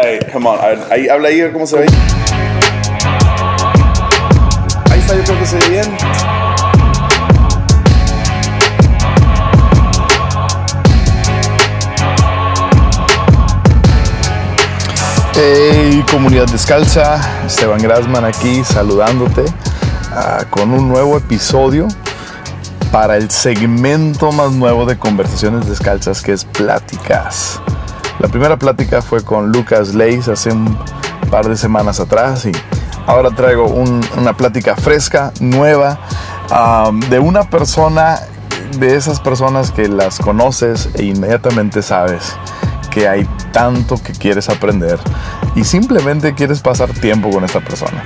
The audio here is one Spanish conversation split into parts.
Alright, come on. Ahí, habla ahí, cómo se ve. Ahí está, yo creo que se ve bien. Hey, comunidad descalza, Esteban Grasman aquí saludándote ah, con un nuevo episodio para el segmento más nuevo de Conversaciones Descalzas que es Pláticas. La primera plática fue con Lucas Leis hace un par de semanas atrás y ahora traigo una plática fresca, nueva, de una persona, de esas personas que las conoces e inmediatamente sabes que hay tanto que quieres aprender y simplemente quieres pasar tiempo con esta persona.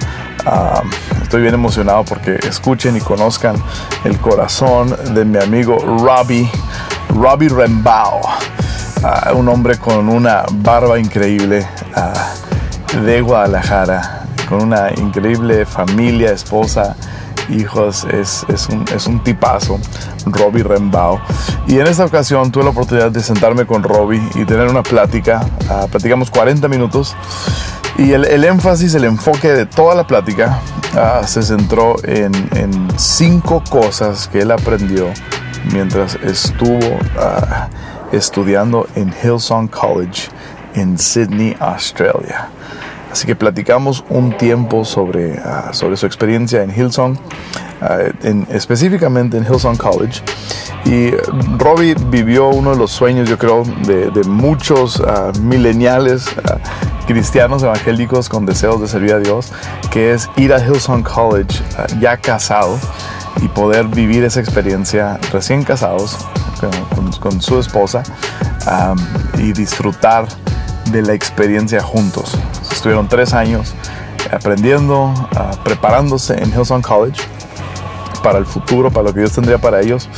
Estoy bien emocionado porque escuchen y conozcan el corazón de mi amigo Robbie, Robbie Rembao un hombre con una barba increíble de Guadalajara, con una increíble familia, esposa, hijos, es, un, es un tipazo, Robbie Rembao. Y en esta ocasión tuve la oportunidad de sentarme con Robbie y tener una plática, platicamos 40 minutos. Y el, énfasis, el enfoque de toda la plática se centró en, cinco cosas que él aprendió mientras estuvo estudiando en Hillsong College en Sydney, Australia. Así que platicamos un tiempo sobre, ah, sobre su experiencia en Hillsong, ah, en, específicamente en Hillsong College. Y Robbie vivió uno de los sueños, yo creo, de, muchos uh, mileniales cristianos evangélicos con deseos de servir a Dios, que es ir a Hillsong College ya casado y poder vivir esa experiencia recién casados con, su esposa y disfrutar de la experiencia juntos. Estuvieron tres años aprendiendo, ah, preparándose en Hillsong College para el futuro, para lo que Dios tendría para ellos.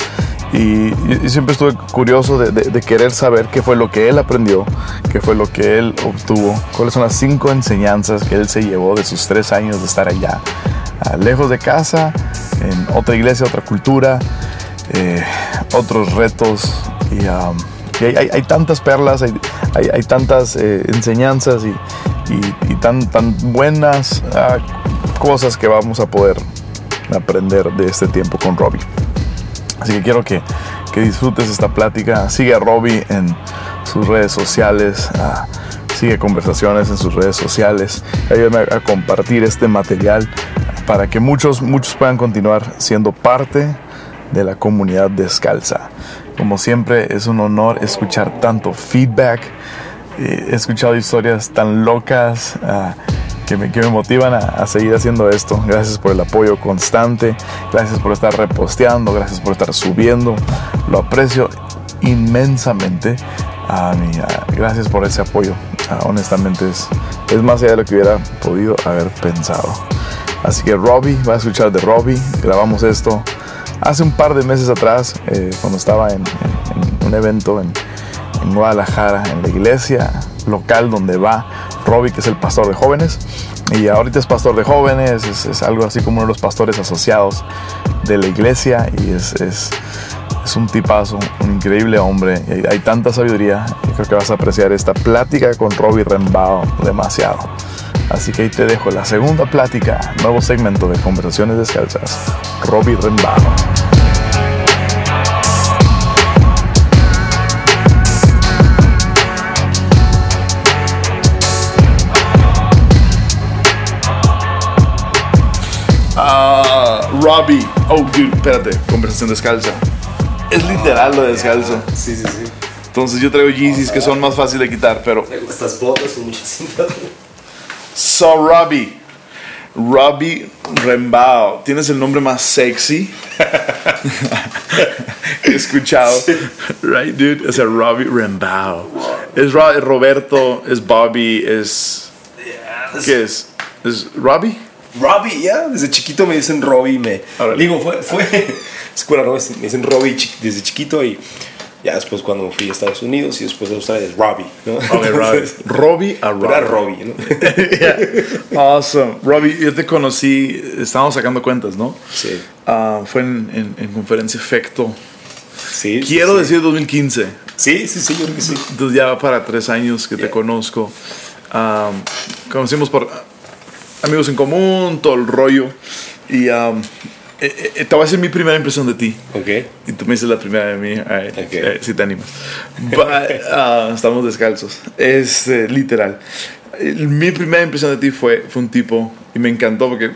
Y, siempre estuve curioso de, querer saber qué fue lo que él aprendió, qué fue lo que él obtuvo, cuáles son las cinco enseñanzas que él se llevó de sus tres años de estar allá, ah, lejos de casa, en otra iglesia, otra cultura, eh, otros retos y, um, hay, tantas perlas, hay, tantas eh, enseñanzas y, tan, buenas ah, cosas que vamos a poder aprender de este tiempo con Robbie. Así que quiero que, que disfrutes esta plática. Sigue a Robbie en sus redes sociales. Ah, sigue conversaciones en sus redes sociales. Ayúdame a compartir este material para que muchos, muchos puedan continuar siendo parte de la comunidad descalza. Como siempre es un honor escuchar tanto feedback. He escuchado historias tan locas ah, que, me, que, me, motivan a, seguir haciendo esto. Gracias por el apoyo constante. Gracias por estar reposteando. Gracias por estar subiendo. Lo aprecio inmensamente. Ah, gracias por ese apoyo. Ah, honestamente es, es más allá de lo que hubiera podido haber pensado. Así que Robbie, va a escuchar de Robbie. Grabamos esto hace un par de meses atrás, eh, cuando estaba en, un evento en, Guadalajara, en la iglesia local donde va Robbie, que es el pastor de jóvenes. Y ahorita es pastor de jóvenes, es, algo así como uno de los pastores asociados de la iglesia y es, es, un tipazo, un increíble hombre. Y hay, tanta sabiduría y creo que vas a apreciar esta plática con Robbie Rembao demasiado. Así que ahí te dejo la segunda plática, nuevo segmento de Conversaciones Descalzas, Robbie Rembao. Ah, Robbie. Oh, dude, espérate. Conversación descalza. Es literal lo de descalzo. Sí, sí, sí. Entonces yo traigo Yeezys que son más fáciles de quitar, pero... Estas botas son muchas. So Robbie, Robbie Rembao, tienes el nombre más sexy he escuchado. Right, dude? Es el Robbie Rembao. Es Roberto, es Bobby, es. ¿Qué es? ¿Es Robbie? Robbie, ya. Desde chiquito me dicen Robbie. Me, digo, fue. fue escuela, ¿no? Me dicen Robbie desde chiquito y ya después cuando fui a Estados Unidos y después a Australia es Robbie, ¿no? Robbie. Robbie a Robbie. Era Robbie, ¿no? Awesome. Robbie, yo te conocí, estábamos sacando cuentas, ¿no? Sí. Ah, fue en, en, conferencia Efecto. Sí. Quiero decir 2015. Sí, sí, sí, yo creo que sí. Entonces ya va para tres años que te conozco. conocimos por amigos en común, todo el rollo. Y um, eh, eh, te voy a decir mi primera impresión de ti. Ok. Y tú me dices la primera de mí, okay. eh, si te animas. Uh, estamos descalzos. Es literal. Mi primera impresión de ti fue, fue un tipo, y me encantó porque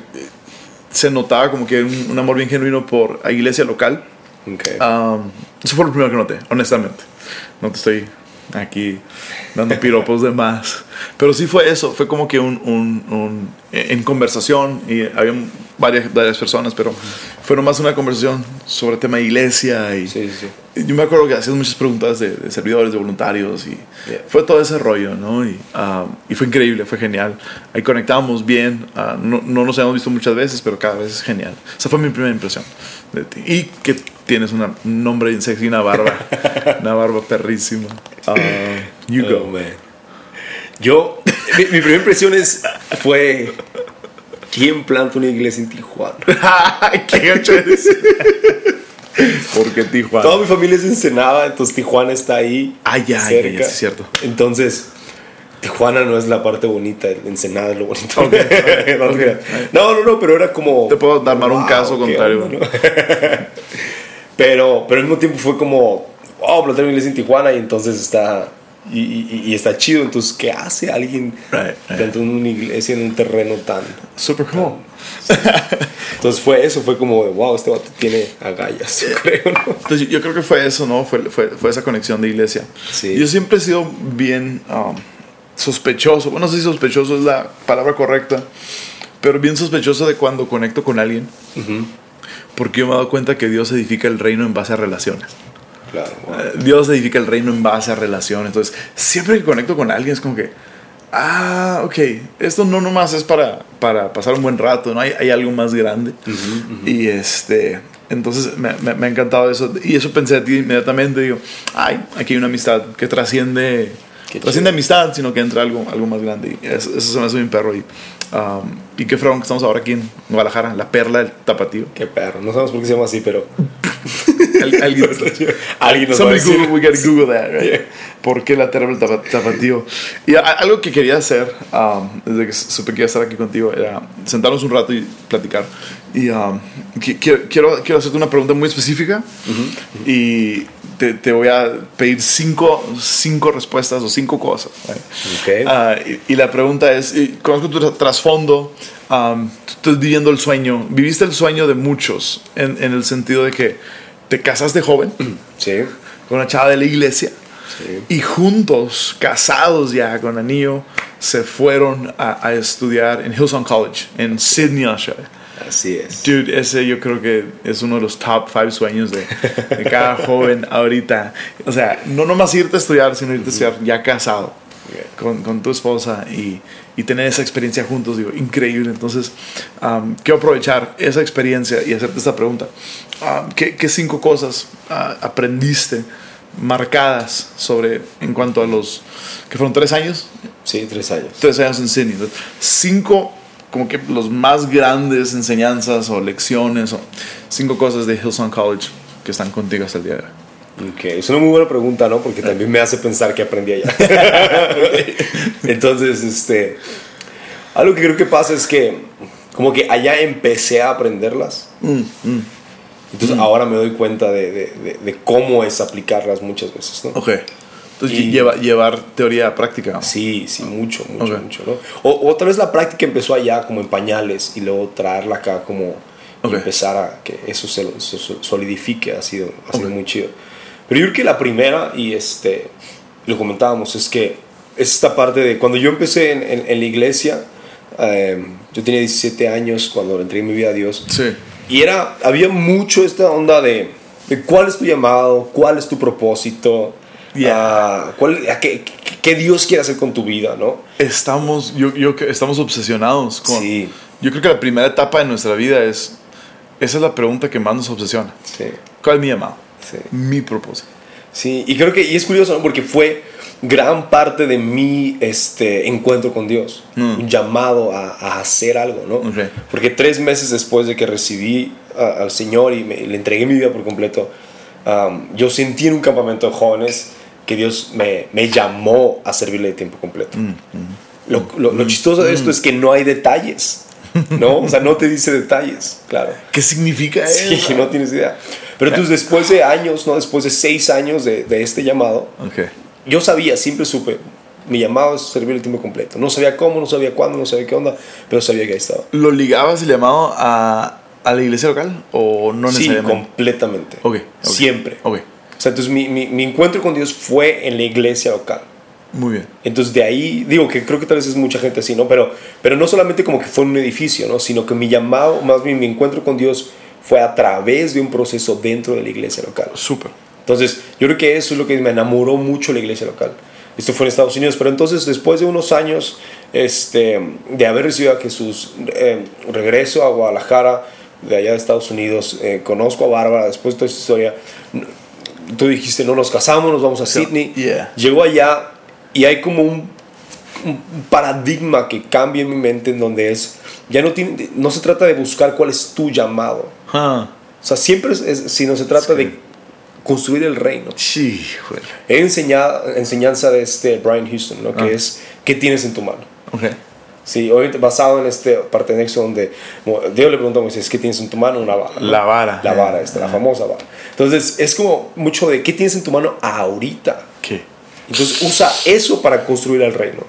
se notaba como que un, un amor bien genuino por la iglesia local. Okay. Um, eso fue lo primero que noté, honestamente. No te estoy aquí dando piropos de más. Pero sí fue eso, fue como que un, un, un en conversación, y había varias, varias personas, pero fue nomás una conversación sobre el tema de iglesia. Y, sí, sí. yo me acuerdo que hacías muchas preguntas de, servidores, de voluntarios, y fue todo ese rollo, ¿no? Y, ah, y, fue increíble, fue genial. Ahí conectábamos bien, uh, no, no, nos habíamos visto muchas veces, pero cada vez es genial. Esa fue mi primera impresión de ti. Y que tienes una, un nombre sexy, una barba, una barba perrísima. Uh, you go. Oh, man. Yo, mi, mi, primera impresión es, fue, ¿quién planta una iglesia en Tijuana? ¿Qué gacho es? ¿Por qué Tijuana? Toda mi familia es Ensenada, entonces Tijuana está ahí. Ah, ya, cerca. ya, ya, es cierto. Entonces, Tijuana no es la parte bonita, Ensenada es lo bonito. Okay, okay. no, no, no, pero era como... Te puedo dar wow, un caso contrario. Onda, ¿no? Pero, pero al mismo tiempo fue como, oh, una iglesia en Tijuana y entonces está y, y, y, está chido. Entonces, ¿qué hace alguien right, right. dentro de una iglesia en un terreno tan. Super cool. Tan, Entonces, fue eso, fue como de wow, este vato tiene agallas, yo creo, ¿no? Entonces, yo creo que fue eso, ¿no? Fue, fue, fue esa conexión de iglesia. Sí. Yo siempre he sido bien um, sospechoso. Bueno, no sé si sospechoso es la palabra correcta, pero bien sospechoso de cuando conecto con alguien. Uh -huh. Porque yo me he dado cuenta que Dios edifica el reino en base a relaciones. Claro, wow. Dios edifica el reino en base a relaciones. Entonces, siempre que conecto con alguien es como que, ah, ok, esto no nomás es para, para pasar un buen rato, ¿no? Hay, hay algo más grande. Uh -huh, uh -huh. Y este, entonces me, me, me, ha encantado eso. Y eso pensé a ti inmediatamente. Digo, ay, aquí hay una amistad que trasciende, trasciende amistad, sino que entra algo, algo más grande. Y eso, eso se me hace bien perro. Y, um, y qué fregón que estamos ahora aquí en Guadalajara, la perla del tapatío. Qué perro, no sabemos por qué se llama así, pero. alguien, alguien nos va a decir. Google, we gotta Google that, right? Yeah. ¿Por qué la terra del tapatío? Y algo que quería hacer, um, desde que supe que iba a estar aquí contigo, era sentarnos un rato y platicar. Y um, quiero, quiero, quiero hacerte una pregunta muy específica Uh -huh. y te, te, voy a pedir cinco, cinco respuestas o cinco cosas. Okay. Uh, y, y, la pregunta es, conozco tu trasfondo, um, tú estás viviendo el sueño, viviste el sueño de muchos en, en el sentido de que te casaste joven sí. con una chava de la iglesia sí. y juntos, casados ya con anillo, se fueron a, a estudiar en Hillsong College, en Sydney, Australia. Así es. Dude, ese yo creo que es uno de los top five sueños de, de cada joven ahorita. O sea, no nomás irte a estudiar, sino irte a estudiar ya casado con, con, tu esposa y, y, tener esa experiencia juntos, digo, increíble. Entonces, um, quiero aprovechar esa experiencia y hacerte esta pregunta. Um, ¿qué, ¿qué, cinco cosas uh, aprendiste marcadas sobre, en cuanto a los, que fueron tres años? Sí, tres años. Tres años en Sydney. Entonces, cinco como que los más grandes enseñanzas o lecciones o cinco cosas de Hillsong College que están contigo hasta el día de hoy. Ok, es una muy buena pregunta, ¿no? Porque también me hace pensar que aprendí allá. Entonces, este, algo que creo que pasa es que como que allá empecé a aprenderlas. Mm, mm. Entonces Mm. ahora me doy cuenta de, de, de, de cómo es aplicarlas muchas veces, ¿no? Ok. Entonces, Y- lleva, llevar teoría a práctica. Sí, sí, mucho, mucho, Ok. mucho, ¿no? O, o tal vez la práctica empezó allá como en pañales y luego traerla acá como y Ok. empezar a que eso se, se so- solidifique ha sido, ha sido Ok. muy chido. Pero yo creo que la primera, y este, lo comentábamos, es que es esta parte de cuando yo empecé en, en- en la iglesia, eh, yo tenía 17 años cuando le entregué mi vida a Dios, Sí. y era, había mucho esta onda de, de cuál es tu llamado, cuál es tu propósito, Yeah. ah, cuál, a qué, qué- Dios quiere hacer con tu vida, ¿no? Estamos, yo, yo, estamos obsesionados con... Sí. Yo creo que la primera etapa de nuestra vida es... Esa es la pregunta que más nos obsesiona. Sí, ¿Cuál es mi llamado? sí. Mi propósito. Sí, y creo que, y es curioso, ¿no? Porque fue gran parte de mi este, encuentro con Dios, Mm. un llamado a, a hacer algo, ¿no? Ok. Porque tres meses después de que recibí a- al Señor y me, le entregué mi vida por completo, um, yo sentí en un campamento de jóvenes que Dios me, me llamó a servirle de tiempo completo. Mm, mm. Lo, lo- lo chistoso de esto es que no hay detalles, ¿no? O sea, no te dice detalles, claro. ¿Qué significa Sí, eso? no tienes idea. Pero entonces después de años, ¿no? Después de seis años de, de este llamado, Ok. yo sabía, siempre supe, mi llamado es servir el tiempo completo. No sabía cómo, no sabía cuándo, no sabía qué onda, pero sabía que ahí estaba. ¿Lo ligabas el llamado a, a la iglesia local o no sí, necesariamente? completamente. Ok, ok. Siempre. Ok, O sea, entonces mi, mi, mi encuentro con Dios fue en la iglesia local. muy bien. Entonces de ahí, digo que creo que tal vez es mucha gente así, ¿no? Pero, pero no solamente como que fue en un edificio, ¿no? Sino que mi llamado, más bien mi encuentro con Dios fue a través de un proceso dentro de la iglesia local. Súper. Entonces, yo creo que eso es lo que me enamoró mucho la iglesia local. Esto fue en Estados Unidos, pero entonces después de unos años este, de haber recibido a Jesús, eh, regreso a Guadalajara, de allá de Estados Unidos, eh, conozco a Bárbara, después de toda esta historia, tú dijiste, no nos casamos, nos vamos a Sydney. yeah. Llego allá y hay como un, un paradigma que cambia en mi mente en donde es, ya no, tiene, no se trata de buscar cuál es tu llamado. Ah, O sea, siempre es, es- sino se trata de construir el reino. sí. He enseñado, enseñanza de este Brian Houston, ¿no? que Ah. es, ¿qué tienes en tu mano? Ok. Sí, obviamente basado en este parte anexo donde Dios le pregunta a Moisés, ¿qué tienes en tu mano? Una vara. ¿no? La vara. La vara, esta, la famosa vara. Entonces, es como mucho de, ¿qué tienes en tu mano ahorita? ¿Qué? Entonces, usa eso para construir el reino.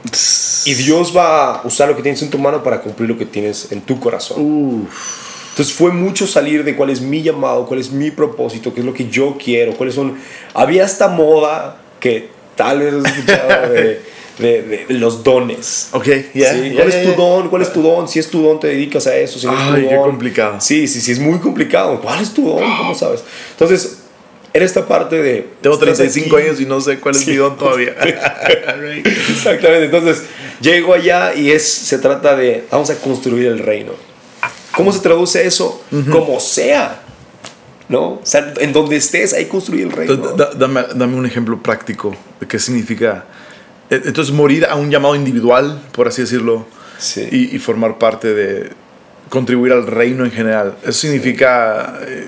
Y Dios va a usar lo que tienes en tu mano para cumplir lo que tienes en tu corazón. Uf. Entonces fue mucho salir de cuál es mi llamado, cuál es mi propósito, qué es lo que yo quiero, cuáles son... Había esta moda que tal vez has escuchado de, de- de los dones. Ok, ya. Sí, ¿Cuál ya, es tu don? ¿Cuál es tu don? Si es tu don, te dedicas a eso. Si no es tu Ay, qué don- complicado. Sí, sí, sí, es muy complicado. ¿Cuál es tu don? ¿Cómo sabes? Entonces, era esta parte de... Tengo estás 35 aquí. años y no sé cuál es Sí. mi don todavía. Exactamente. Entonces, llego allá y es, se trata de, vamos a construir el reino. ¿Cómo se traduce eso? Como sea. ¿No? O sea, en donde estés, ahí construir el reino. Entonces, da- dame, dame un ejemplo práctico de qué significa. Eh, Entonces, morir a un llamado individual, por así decirlo, Sí. y, y formar parte de contribuir al reino en general. Eso significa. eh,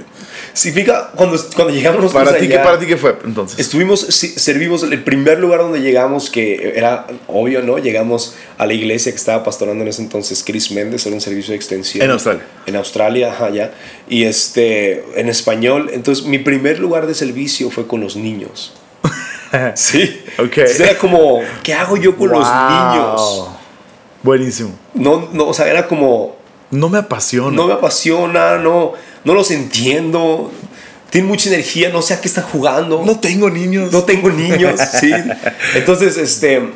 Significa, cuando, cuando llegamos para ti, ¿qué allá, para ti qué fue entonces? Estuvimos, servimos el primer lugar donde llegamos, que era obvio, ¿no? Llegamos a la iglesia que estaba pastorando en ese entonces Chris Méndez, era un servicio de extensión. En Australia. En Australia, ajá, ya. Y este, en español. Entonces, mi primer lugar de servicio fue con los niños. Sí. Ok. Entonces, era como, ¿qué hago yo con los niños? Buenísimo. No, no, o sea, era como, No me apasiona. no me apasiona, no, no los entiendo. Tienen mucha energía, no sé a qué están jugando. No tengo niños. No tengo niños, sí. Entonces, este,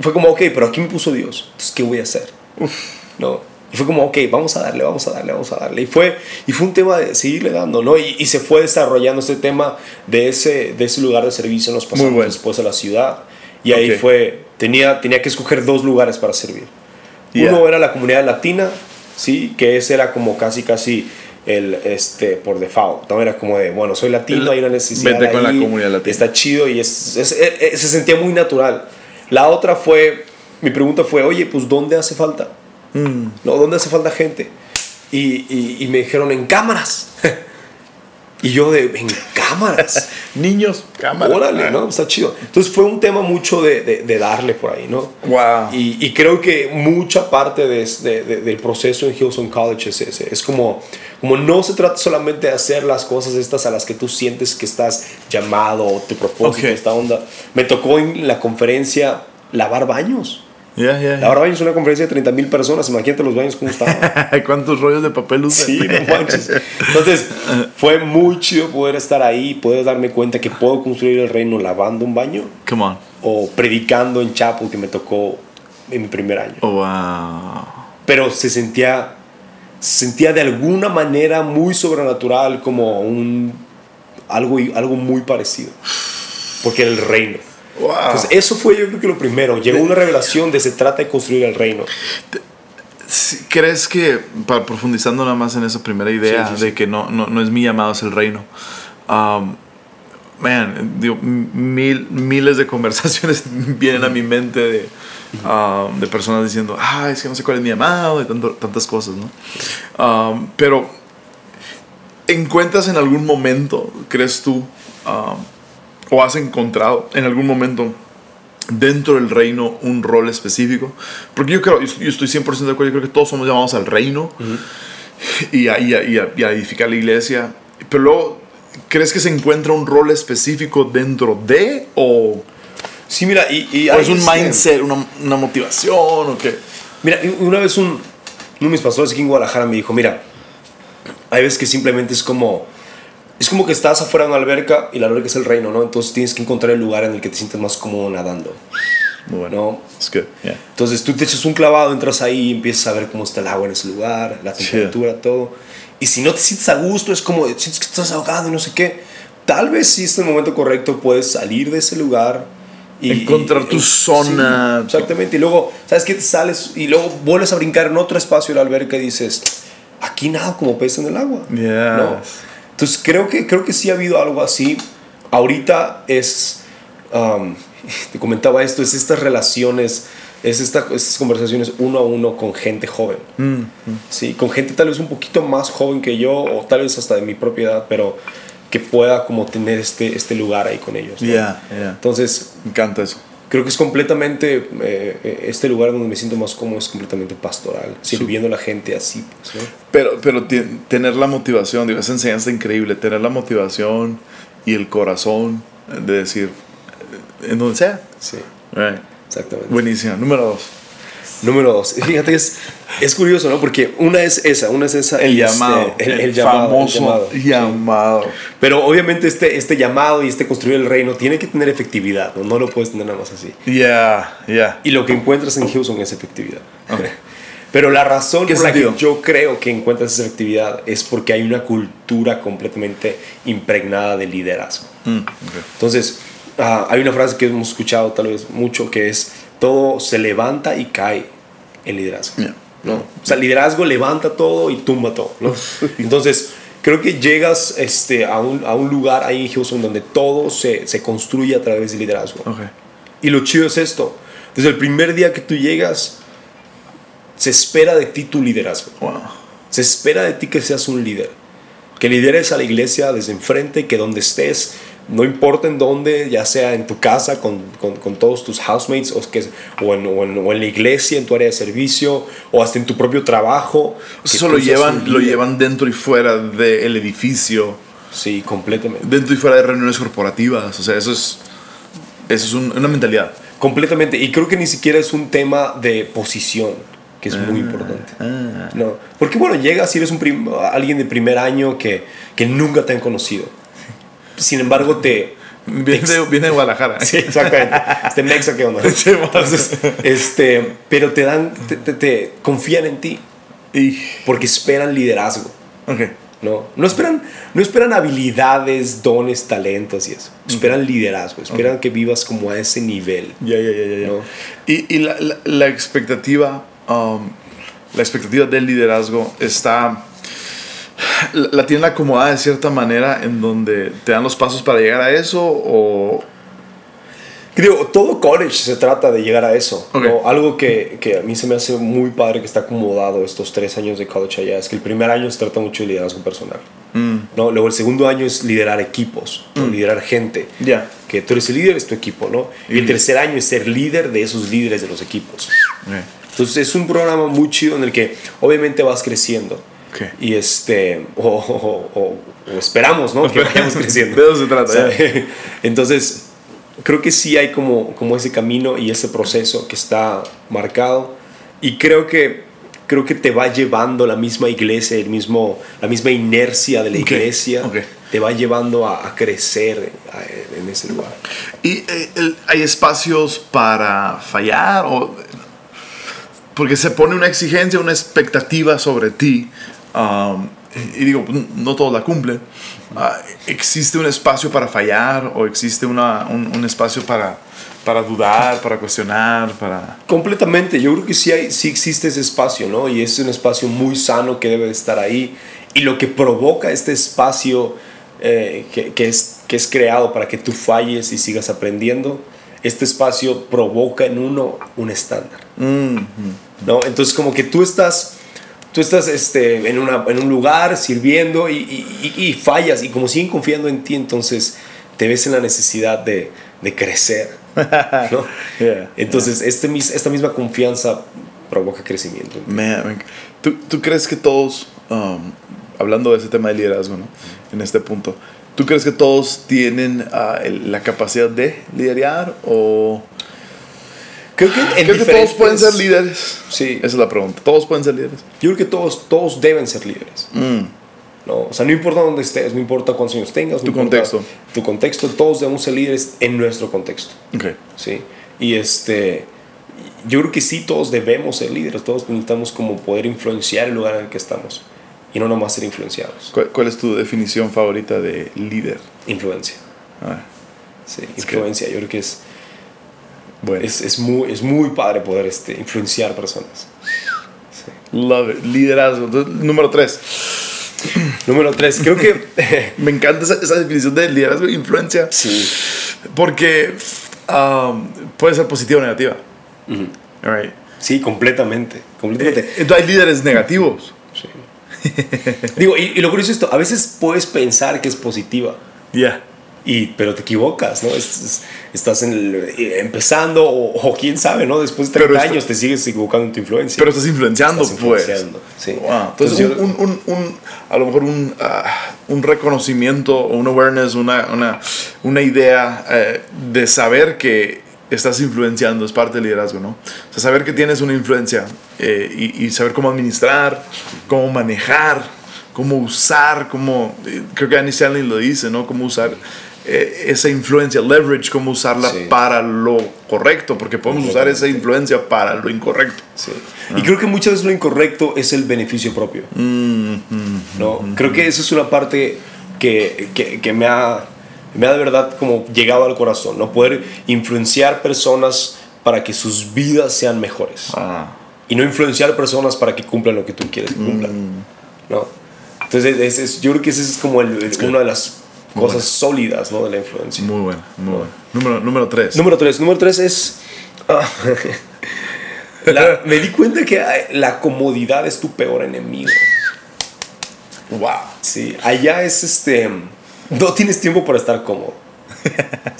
fue como, ok, pero aquí me puso Dios. Entonces, ¿qué voy a hacer? ¿No? Y fue como, ok, vamos a darle, vamos a darle, vamos a darle. Y fue, y fue un tema de seguirle dando, ¿no? Y, y se fue desarrollando este tema de ese, de ese lugar de servicio. Nos pasamos bueno. después a la ciudad. Y ahí Ok. fue, tenía, tenía que escoger dos lugares para servir. Yeah. Uno era la comunidad latina, ¿sí? Que ese era como casi, casi el, este, por default. ¿no? Era como de, bueno, soy latino, El- hay una necesidad vete con la ahí, comunidad latina. Está chido y es, es- eh, se sentía muy natural. La otra fue, mi pregunta fue, oye, pues ¿dónde hace falta? Mm. ¿No? ¿Dónde hace falta gente? Y, y- y me dijeron, en cámaras. y yo de, en cámaras. Niños, cámara. Órale, ¿no? Está chido. Entonces fue un tema mucho de, de- de darle por ahí, ¿no? Wow. Y, y creo que mucha parte de, de- de- del proceso en Hillsong College es ese. Es como, como no se trata solamente de hacer las cosas estas a las que tú sientes que estás llamado o tu propósito, Ok. esta onda. Me tocó en la conferencia lavar baños. Ya, ya. Lavar baños es una conferencia de 30 mil personas. Imagínate los baños cómo estaban. ¿Cuántos rollos de papel usan? Sí, no manches. Entonces, fue muy chido poder estar ahí, poder darme cuenta que puedo construir el reino lavando un baño Come on. o predicando en Chapel, que me tocó en mi primer año. Oh, wow. Pero se sentía, se sentía de alguna manera muy sobrenatural, como un, algo, algo muy parecido. Porque era el reino. Wow. Entonces, eso fue yo creo que lo primero. Llegó una revelación de se trata de construir el reino. ¿Crees que, para profundizando nada más en esa primera idea Sí, sí, sí. de que no, no, no es mi llamado, es el reino? um, man, digo, mil, miles de conversaciones vienen a mi mente de, um, de personas diciendo, ah, es que no sé cuál es mi llamado, y tanto- tantas cosas, ¿no? Um, pero, ¿encuentras en algún momento, crees tú, um, o has encontrado en algún momento dentro del reino un rol específico. Porque yo creo, yo estoy 100% de acuerdo, yo creo que todos somos llamados al reino y, a, y, a, y, a, edificar la iglesia. Pero luego, ¿crees que se encuentra un rol específico dentro de o... Sí, mira, y, y ¿O es un mindset, una, una, motivación o qué? Mira, una vez un, uno de mis pastores aquí en Guadalajara me dijo, mira, hay veces que simplemente es como es como que estás afuera de una alberca y la alberca es el reino, ¿no? Entonces tienes que encontrar el lugar en el que te sientes más cómodo nadando. Muy bueno. ¿no? Entonces tú te echas un clavado, entras ahí y empiezas a ver cómo está el agua en ese lugar, la temperatura, todo. Y si no te sientes a gusto, es como sientes que estás ahogado y no sé qué. Tal vez si es el momento correcto puedes salir de ese lugar y encontrar tu zona. exactamente. Y luego, ¿sabes qué? Te sales y luego vuelves a brincar en otro espacio de la alberca y dices, aquí nada como pez en el agua. ¿no? Entonces creo que, creo que sí ha habido algo así. Ahorita es, um, te comentaba esto, es estas relaciones, es esta, estas conversaciones uno a uno con gente joven. Mm, mm. Sí, con gente tal vez un poquito más joven que yo o tal vez hasta de mi propiedad, pero que pueda como tener este, este lugar ahí con ellos. Ya, Entonces... Me encanta eso creo que es completamente, eh, este lugar donde me siento más cómodo es completamente pastoral, sirviendo a la gente así. Pues, pero, pero tener la motivación, digo, esa enseñanza increíble, tener la motivación y el corazón de decir, en donde sea. Sí. Right. Exactamente. Buenísimo. Número dos. Número dos. Fíjate, es, es curioso, ¿no? Porque una es esa, una es esa. El este, llamado. el, famoso llamado. Pero obviamente este, este llamado y este construir el reino tiene que tener efectividad, ¿no? No lo puedes tener nada más así. Ya, ya. Y lo que encuentras en Houston es efectividad. Pero la razón por la que yo creo que encuentras esa efectividad es porque hay una cultura completamente impregnada de liderazgo. Mm, Entonces, ah, hay una frase que hemos escuchado tal vez mucho que es todo se levanta y cae en liderazgo. ¿no? O sea, liderazgo levanta todo y tumba todo. ¿no? Entonces, creo que llegas este, a, un, a un lugar ahí en Houston donde todo se, se construye a través del liderazgo. Y lo chido es esto. Desde el primer día que tú llegas, se espera de ti tu liderazgo. Se espera de ti que seas un líder. Que lideres a la iglesia desde enfrente, que donde estés no importa en dónde, ya sea en tu casa con, con, con todos tus housemates o, que, o, en, o, en, la iglesia, en tu área de servicio, o hasta en tu propio trabajo. Eso lo llevan, lo llevan dentro y fuera del edificio. Sí, completamente. Dentro y fuera de reuniones corporativas. O sea, eso es, eso es una mentalidad. Completamente. Y creo que ni siquiera es un tema de posición que es muy ah, importante. Ah. No, porque bueno, llegas y eres un alguien de primer año que, que nunca te han conocido sin embargo, te... Viene, de, viene de Guadalajara. Sí, exactamente. Este Mexa, ¿qué onda? este, pero te dan, te, te, confían en ti. Y... Porque esperan liderazgo. Okay. No, no esperan, no esperan habilidades, dones, talentos y eso. Esperan liderazgo, esperan que vivas como a ese nivel. Ya, ya, ya, ya. Y, y la, la, expectativa, um, la expectativa del liderazgo está la tienen acomodada de cierta manera en donde te dan los pasos para llegar a eso o... Creo, todo college se trata de llegar a eso. Algo que, que, a mí se me hace muy padre que está acomodado estos tres años de college allá es que el primer año se trata mucho de liderazgo personal. Mm. ¿no? Luego el segundo año es liderar equipos, mm. liderar gente. Ya. Que tú eres el líder, es tu equipo, ¿no? Y el tercer año es ser líder de esos líderes de los equipos. Entonces es un programa muy chido en el que obviamente vas creciendo. Y este, o, esperamos, ¿no? Que vayamos creciendo. De eso se trata. Entonces, creo que sí hay como, como ese camino y ese proceso que está marcado. Y creo que, creo que te va llevando la misma iglesia, el mismo, la misma inercia de la iglesia. Te va llevando a, crecer en ese lugar. ¿Y eh, hay espacios para fallar? O, porque se pone una exigencia, una expectativa sobre ti Um, y digo, no todos la cumplen. Ah, ¿Existe un espacio para fallar o existe una, un, espacio para, para dudar, para cuestionar? para Completamente, yo creo que sí, hay, sí existe ese espacio, ¿no? Y es un espacio muy sano que debe de estar ahí. Y lo que provoca este espacio eh, que, que, es, que es creado para que tú falles y sigas aprendiendo, este espacio provoca en uno un estándar. Mm-hmm. ¿no? Entonces como que tú estás tú estás este, en, una, en un lugar sirviendo y, y, y, fallas y como siguen confiando en ti, entonces te ves en la necesidad de, de crecer. ¿no? Yeah, Entonces, Este, mis- esta misma confianza provoca crecimiento. Man. ¿Tú, tú crees que todos, um, hablando de ese tema de liderazgo, ¿no? En este punto, ¿tú crees que todos tienen ah, la capacidad de liderar o Creo que en creo que todos pueden ser líderes? Sí. Esa es la pregunta. ¿Todos pueden ser líderes? Yo creo que todos, todos deben ser líderes. Mm. ¿no? O sea, no importa dónde estés, no importa cuántos años tengas, no Tu importa contexto. Tu contexto, todos debemos ser líderes en nuestro contexto. Ok. ¿sí? Y este, yo creo que sí, todos debemos ser líderes, todos necesitamos como poder influenciar el lugar en el que estamos y no nomás ser influenciados. ¿Cuál, cuál es tu definición favorita de líder? Influencia, Ah, sí, influencia, yo creo que es, bueno. es, es muy, es muy padre poder este, influenciar personas. Sí. Love it. Liderazgo. Número tres. Número tres, creo que... Me encanta esa, esa definición de liderazgo e influencia. sí. Porque um, puede ser positiva o negativa. All right. Sí, completamente, completamente. Eh, Entonces hay líderes negativos. Sí. Digo, y, y lo curioso es esto, a veces puedes pensar que es positiva, Ya. Y, pero te equivocas, ¿no? Es- es- estás en el- eh, empezando o, o quién sabe, ¿no? Después de 30 Pero esto- años te sigues equivocando en tu influencia. Pero estás influenciando, Estás pues. influenciando, sí. Wow. Entonces, Entonces yo- un, un- a lo mejor un, ah, un reconocimiento o un awareness, una, una, una idea eh, de saber que estás influenciando es parte del liderazgo, ¿no? O sea, saber que tienes una influencia eh, y, y saber cómo administrar, cómo manejar, cómo usar, cómo. eh, creo que Annie Stanley lo dice, ¿no? Cómo usar eh, esa influencia, leverage, cómo usarla Sí. para lo correcto, porque podemos usar esa influencia para lo incorrecto. Sí. Y creo que muchas veces lo incorrecto es el beneficio propio. Mm, ¿no? Creo que esa es una parte que, que, que me, ha, me ha de verdad como llegado al corazón, ¿no? Poder influenciar personas para que sus vidas sean mejores. Ah. Y no influenciar personas para que cumplan lo que tú quieres que cumplan. Mm. ¿no? Entonces, es- es- yo creo que esa es como el- el- una de las cosas sólidas ¿no? de la influencia. Muy bueno, muy bueno. Número, número tres. Número tres. Número tres es... ah, la- me di cuenta que la comodidad es tu peor enemigo. wow. Sí, allá es este. No tienes tiempo para estar cómodo.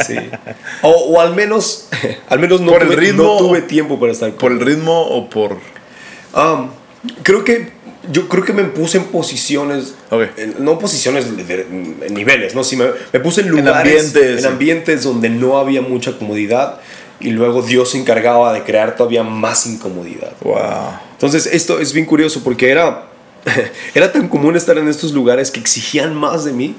Sí. O, o al menos, al menos no, Por el tuve, ritmo- no tuve tiempo para estar ¿Por cómodo. el ritmo o por.? Um, creo que yo creo que me puse en posiciones, Ok. en- no posiciones de, de- en niveles, no, sí me, me puse en lugares, ambientes, en sí. ambientes donde no había mucha comodidad y luego Dios se encargaba de crear todavía más incomodidad. Wow. Entonces, esto es bien curioso porque era, era tan común estar en estos lugares que exigían más de mí.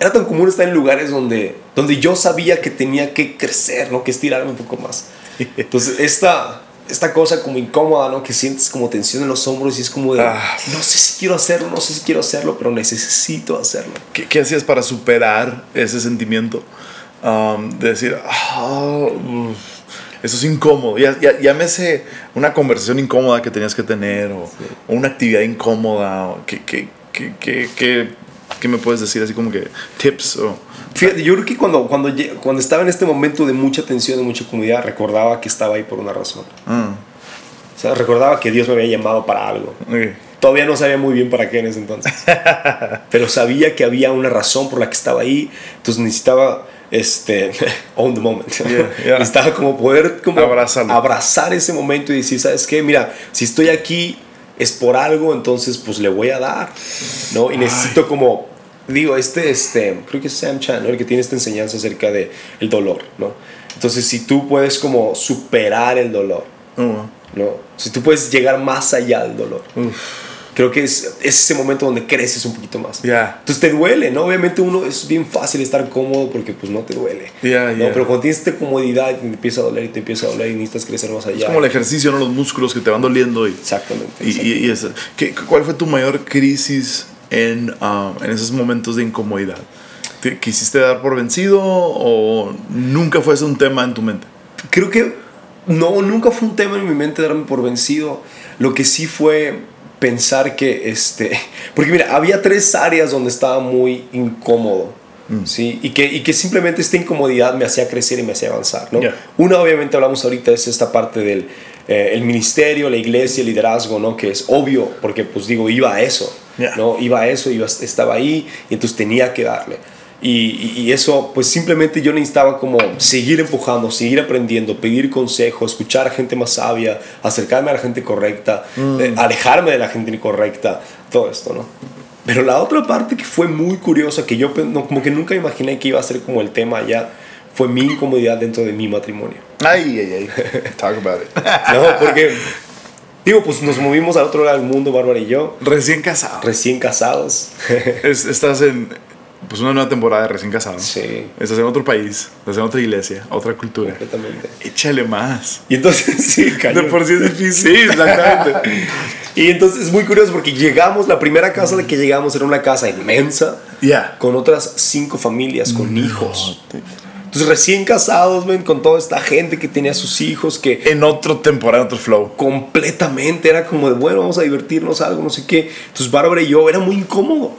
Era tan común estar en lugares donde, donde yo sabía que tenía que crecer, ¿no? que estirarme un poco más. Entonces, esta, esta cosa como incómoda, ¿no? que sientes como tensión en los hombros y es como de, Ah. no sé si quiero hacerlo, no sé si quiero hacerlo, pero necesito hacerlo. ¿Qué, qué hacías para superar ese sentimiento? Um, de decir, uf, eso es incómodo. Ya, ya, llámese una conversación incómoda que tenías que tener o, o una actividad incómoda. O ¿qué, qué, qué, qué, qué- me puedes decir? Así como que tips o. Fíjate, yo creo que cuando, cuando, cuando estaba en este momento de mucha tensión, de mucha comunidad, recordaba que estaba ahí por una razón. Ah, O sea, recordaba que Dios me había llamado para algo. ok. Todavía no sabía muy bien para qué en ese entonces. Pero sabía que había una razón por la que estaba ahí. Entonces necesitaba, este, on the moment. Yeah, yeah. Necesitaba como poder como Abrazarlo. abrazar ese momento y decir, ¿sabes qué? Mira, si estoy aquí es por algo, entonces pues le voy a dar. ¿no? Y necesito como, digo, este, este, creo que es Sam Chan, ¿no? el que tiene esta enseñanza acerca de el dolor. ¿no? Entonces si tú puedes como superar el dolor, wow. ¿no? Si tú puedes llegar más allá del dolor. Creo que es, es ese momento donde creces un poquito más. Ya. Entonces te duele, ¿no? Obviamente uno es bien fácil estar cómodo porque pues no te duele. Ya, ¿no? ya. Pero cuando tienes esta comodidad y te empieza a doler y te empieza a doler y necesitas crecer más allá. Es como el ejercicio, ¿no? Los músculos que te van doliendo y. Exactamente. Y, y- y. ¿Qué- ¿Cuál fue tu mayor crisis en, ah, en esos momentos de incomodidad? ¿Te quisiste dar por vencido o nunca fue ese un tema en tu mente? Creo que no, nunca fue un tema en mi mente darme por vencido. Lo que sí fue pensar que, este, porque mira, había tres áreas donde estaba muy incómodo. ¿Sí? Y, que, y que simplemente esta incomodidad me hacía crecer y me hacía avanzar. ¿no? Ya. Una, obviamente, hablamos ahorita, es esta parte del eh, el ministerio, la iglesia, el liderazgo, ¿no? que es obvio, porque, pues digo, iba a eso. ¿No? Iba a eso, iba, estaba ahí y entonces tenía que darle. Y, y, eso, pues simplemente yo necesitaba como seguir empujando, seguir aprendiendo, pedir consejo, escuchar a gente más sabia, acercarme a la gente correcta, Mm. eh, alejarme de la gente incorrecta, todo esto, ¿no? Pero la otra parte que fue muy curiosa, que yo no, como que nunca imaginé que iba a ser como el tema allá, fue mi incomodidad dentro de mi matrimonio. Ay, ay, ay. Talk about it. No, porque, digo, pues nos movimos al otro lado del mundo, Bárbara y yo, Recién casado. recién casados. Es- estás en pues una nueva temporada de recién casado. sí, Estás en otro país, estás en otra iglesia, otra cultura. completamente. Échale más. Y entonces, sí, De cañón. por sí es difícil. Sí, exactamente. y entonces es muy curioso porque llegamos, la primera casa de que llegamos era una casa inmensa, Ya. con otras cinco familias, con hijos. Entonces recién casados, ven, con toda esta gente que tenía sus hijos, que En otro temporada, otro flow. completamente era como de, bueno, vamos a divertirnos algo, no sé qué. Entonces Bárbara y yo era muy incómodo.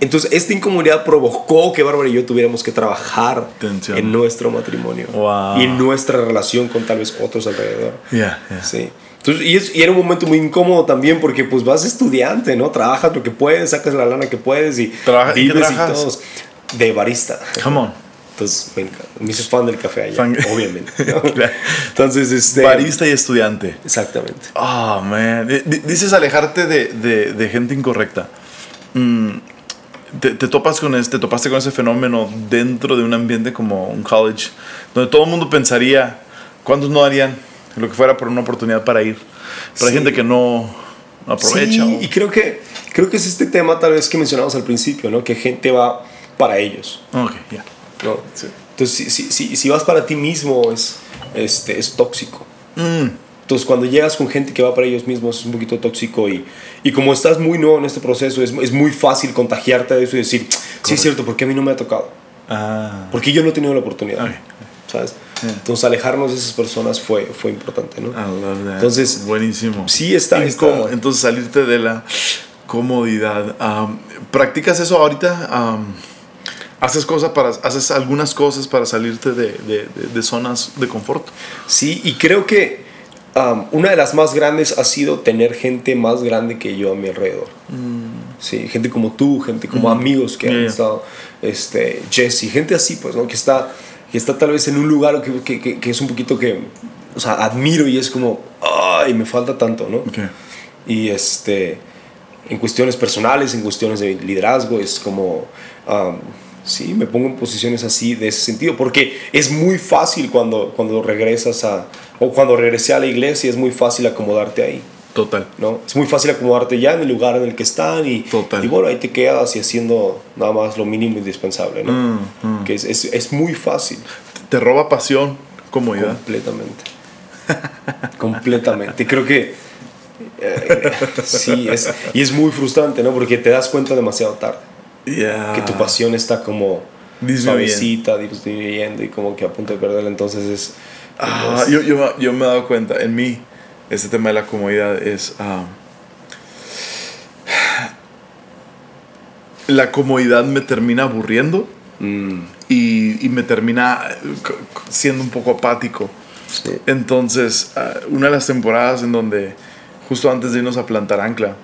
Entonces esta incomodidad provocó que Bárbara y yo tuviéramos que trabajar Tensión. en nuestro matrimonio Wow. y en nuestra relación con tal vez otros alrededor. Ya, ya. Sí. Entonces, y, es- y era un momento muy incómodo también porque pues vas estudiante, ¿no? Trabajas lo que puedes, sacas la lana que puedes y Trabaja- ¿y qué vives y trabajas? todos. De barista. Come on. Entonces, venga, me hice fan del café allá, Fan- obviamente. ¿no? Claro. Entonces, este... Barista y estudiante. Exactamente. Oh, man. Dices alejarte de, de- de gente incorrecta. Mm, te, te topas con este, topaste con ese fenómeno dentro de un ambiente como un college, donde todo el mundo pensaría, ¿cuántos no harían lo que fuera por una oportunidad para ir? Pero hay Sí. gente que no, no aprovecha. Sí, o- y creo que, creo que es este tema tal vez que mencionamos al principio, ¿no? Que gente va para ellos, Ok, ya. ¿No? Entonces, si, si, si, vas para ti mismo es, este, es tóxico. Mm, Entonces, cuando llegas con gente que va para ellos mismos es un poquito tóxico y, y como estás muy nuevo en este proceso, es, es muy fácil contagiarte de eso y decir, sí es cierto, ¿por qué a mí no me ha tocado? ah, Porque yo no he tenido la oportunidad, Ok. ¿sabes? Yeah. Entonces, alejarnos de esas personas fue, fue importante, ¿no? I love that. Entonces, buenísimo. sí está- está- Entonces, salirte de la comodidad. Um, ¿Practicas eso ahorita? Um, ¿Haces, cosas para, ¿Haces algunas cosas para salirte de, de- de- de zonas de confort? Sí, y creo que um, una de las más grandes ha sido tener gente más grande que yo a mi alrededor. Sí, gente como tú, gente como amigos que han Yeah, yeah. estado, este, Jesse, gente así, pues, ¿no? Que está, que está tal vez en un lugar que, que, que- que es un poquito que, o sea, admiro y es como, ay, me falta tanto, ¿no? Y este, en cuestiones personales, en cuestiones de liderazgo, es como, um, sí, me pongo en posiciones así de ese sentido, porque es muy fácil cuando, cuando regresas a, o cuando regresé a la iglesia, es muy fácil acomodarte ahí. Total. ¿no? Es muy fácil acomodarte ya en el lugar en el que están y, Total. y bueno, ahí te quedas y haciendo nada más lo mínimo indispensable, ¿no? Mm, mm. Que es, es, es muy fácil, Te roba pasión, comodidad. completamente. completamente. Creo que eh, sí, es, y es muy frustrante, ¿no? Porque te das cuenta demasiado tarde Yeah. que tu pasión está como suavecita, disminuyendo y como que a punto de perderla, entonces es... Ah, yo, yo, yo me he dado cuenta, en mí, este tema de la comodidad es... ah, la comodidad me termina aburriendo Mm, y, y me termina siendo un poco apático. sí. Entonces, ah, una de las temporadas en donde, justo antes de irnos a plantar ancla,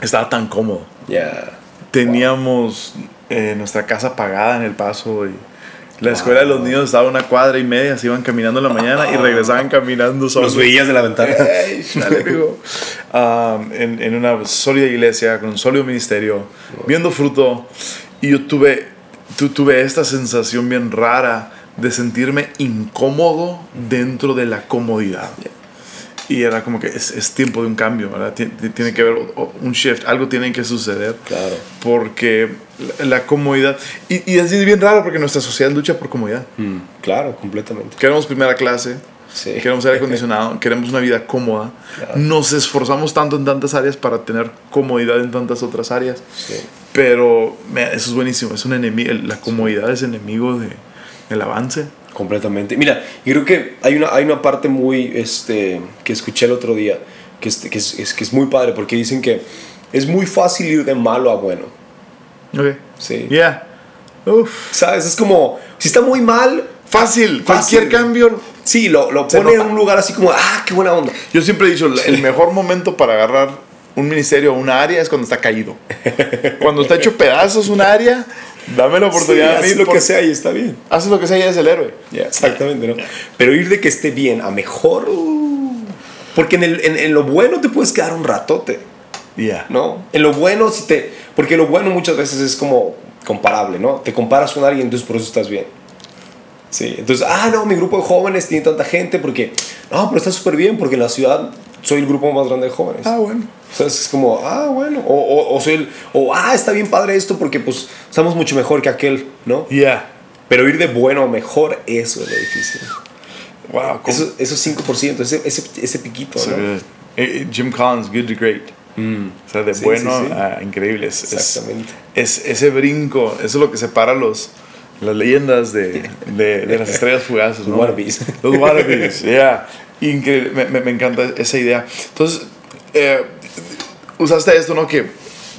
estaba tan cómodo. Ya. Teníamos eh, nuestra casa pagada en el paso y la escuela de los niños estaba a una cuadra y media, se iban caminando en la mañana y regresaban caminando solos. Los veías de la ventana. Dale. Um, en, en una sólida iglesia, con un sólido ministerio, viendo fruto. Y yo tuve, tu, tuve esta sensación bien rara de sentirme incómodo dentro de la comodidad. Y era como que es, es tiempo de un cambio, ¿verdad? Tien- Tiene, que haber un shift, algo tiene que suceder. Claro. Porque la, la comodidad. Y, y así es bien raro porque nuestra sociedad lucha por comodidad. Mm, claro, completamente. Queremos primera clase, Sí. queremos aire acondicionado, queremos una vida cómoda. Claro. Nos esforzamos tanto en tantas áreas para tener comodidad en tantas otras áreas. Sí. Pero me- eso es buenísimo, es un enemigo, la comodidad es enemigo de, del avance. Completamente. Mira, y creo que hay una, hay una parte muy, este, que escuché el otro día, que, este, que, es, es- que es muy padre, porque dicen que es muy fácil ir de malo a bueno. Ok. Sí. Yeah. Uf. ¿Sabes? Es como, si está muy mal, Fácil, Fácil. cualquier cambio. sí, lo, lo pone en un lugar así como, ah, qué buena onda. Yo siempre he dicho, el mejor momento para agarrar un ministerio o una área es cuando está caído. Cuando está hecho pedazos un área, Dame la oportunidad. Sí, haz lo que sea y está bien. Haces lo que sea y eres el héroe. Yeah, exactamente, ¿no? Pero ir de que esté bien a mejor. porque en, el, en, en, lo bueno te puedes quedar un ratote. Yeah. ¿No? En lo bueno, si te. Porque lo bueno muchas veces es como comparable, ¿no? Te comparas con alguien, entonces por eso estás bien. Sí, entonces, ah, no, mi grupo de jóvenes tiene tanta gente porque. No, pero está súper bien porque en la ciudad soy el grupo más grande de jóvenes. Ah, bueno. Entonces es como, ah, bueno. O, o, o, soy el, o, ah, está bien padre esto porque pues estamos mucho mejor que aquel, ¿no? Yeah. Pero ir de bueno a mejor, eso es lo difícil. Wow. Eso, esos 5%, ese, ese, ese piquito, So ¿no? good. Eh, Jim Collins, good to great. Mm. O sea, de Sí, bueno sí, sí. a increíble. Es, es- Exactamente. Es, ese brinco, eso es lo que separa los, las leyendas de, de, de las estrellas fugaces. ¿no? wannabes. Los wannabes, yeah. Increíble, me, me, me encanta esa idea. Entonces, eh, usaste esto, ¿no? Que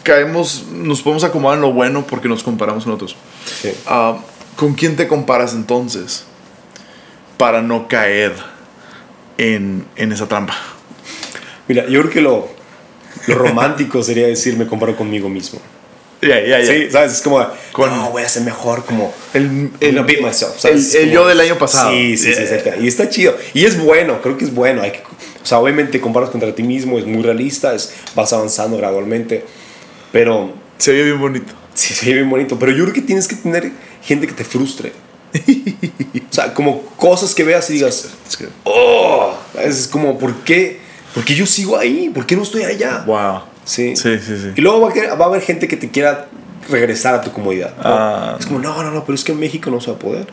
caemos, nos podemos acomodar en lo bueno porque nos comparamos con otros. Sí. Ah, ¿Con quién te comparas entonces para no caer en, en esa trampa? Mira, yo creo que lo, lo romántico sería decir me comparo conmigo mismo. Ya, ya, ya. Sí, ¿sabes? Es como, Con- no, voy a ser mejor como... El, El, el, beat myself, el, ¿sabes? el Como- yo del año pasado. Sí, sí, sí, Yeah. exacto. Y está chido. Y es bueno, creo que es bueno. Hay que, o sea, obviamente comparas contra ti mismo, es muy realista, es, vas avanzando gradualmente. Pero Se ve bien bonito. sí, se ve bien bonito. Pero yo creo que tienes que tener gente que te frustre. o sea, como cosas que veas y digas, oh, es como, ¿por qué? ¿Por qué yo sigo ahí? ¿Por qué no estoy allá? Wow. Sí. Sí, sí, sí. Y luego va a, querer- va a haber gente que te quiera regresar a tu comodidad. ¿no? Ah. es como, no, no, no, pero es que en México no se va a poder.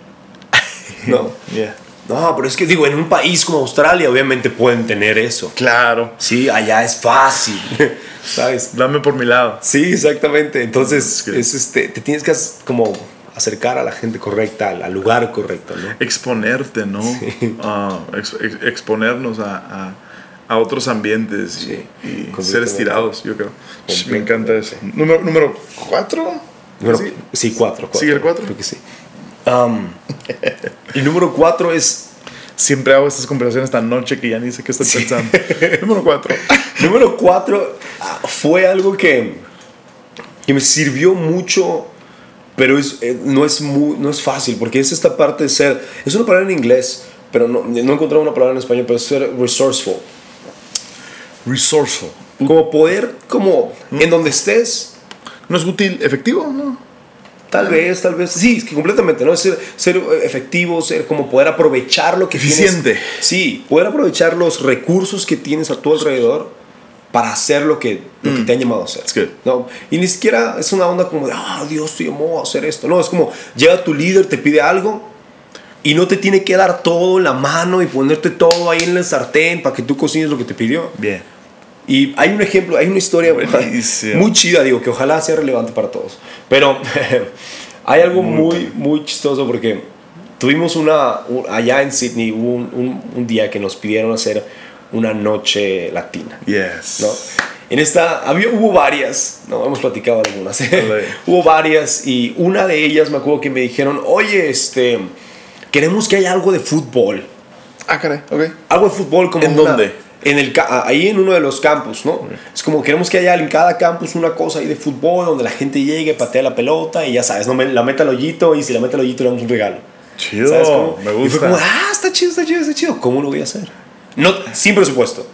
No. Yeah. No, pero es que digo, en un país como Australia obviamente pueden tener eso. Claro. Sí, allá es fácil. ¿Sabes? Dame por mi lado. Sí, exactamente. Entonces, Es este, te tienes que como acercar a la gente correcta, al, lugar correcto, ¿no? Exponerte, ¿no? Ah, ex- ex- exponernos a, a, a otros ambientes y- Sí, y, ser completamente. estirados, yo creo. Me encanta eso. Número, número cuatro. Número- ¿Sí? sí, cuatro, cuatro. ¿Sigue el cuatro? Creo que sí. Um, el número cuatro es Siempre hago estas conversaciones tan noche que ya ni sé qué estoy pensando. número cuatro. Número cuatro ah, fue algo que, que me sirvió mucho, pero es, eh, no, es muy, no es fácil, porque es esta parte de ser, es una palabra en inglés, pero no, no he encontrado una palabra en español, pero es ser resourceful. Resourceful. Como poder, como Mm. en donde estés, ¿No es útil? ¿Efectivo? No. tal vez, tal vez, sí, es que completamente, ¿no? Ser, ser eh, efectivo, ser como poder aprovechar lo que Eficiente. tienes. Sí, poder aprovechar los recursos que tienes a tu alrededor para hacer lo que, lo que te han llamado a hacer. ¿no? Y ni siquiera es una onda como de, ah, Dios te llamó a hacer esto. No, es como, llega tu líder, te pide algo y no te tiene que dar todo en la mano y ponerte todo ahí en el sartén para que tú cocines lo que te pidió. Bien. Y hay un ejemplo, hay una historia Buenísimo. muy chida, digo, que ojalá sea relevante para todos. Pero hay algo muy, muy chistoso porque tuvimos una, un- allá en Sydney, hubo un, un- un día que nos pidieron hacer una noche latina. Yes. ¿no? En esta, había, hubo varias, no hemos platicado algunas, hubo varias y una de ellas me acuerdo que me dijeron, oye, este, queremos que haya algo de fútbol, Ah, caray. Ok. algo de fútbol como ¿En una- dónde? En el, ahí en uno de los campus, ¿no? Es como queremos que haya en cada campus una cosa ahí de fútbol donde la gente llegue, patea la pelota y ya sabes, no la mete al hoyito y si la mete al hoyito le damos un regalo. Chido. ¿Sabes cómo? Me Y fue gusta. como, ah, está chido, está chido, está chido. ¿Cómo lo voy a hacer? No, sin presupuesto.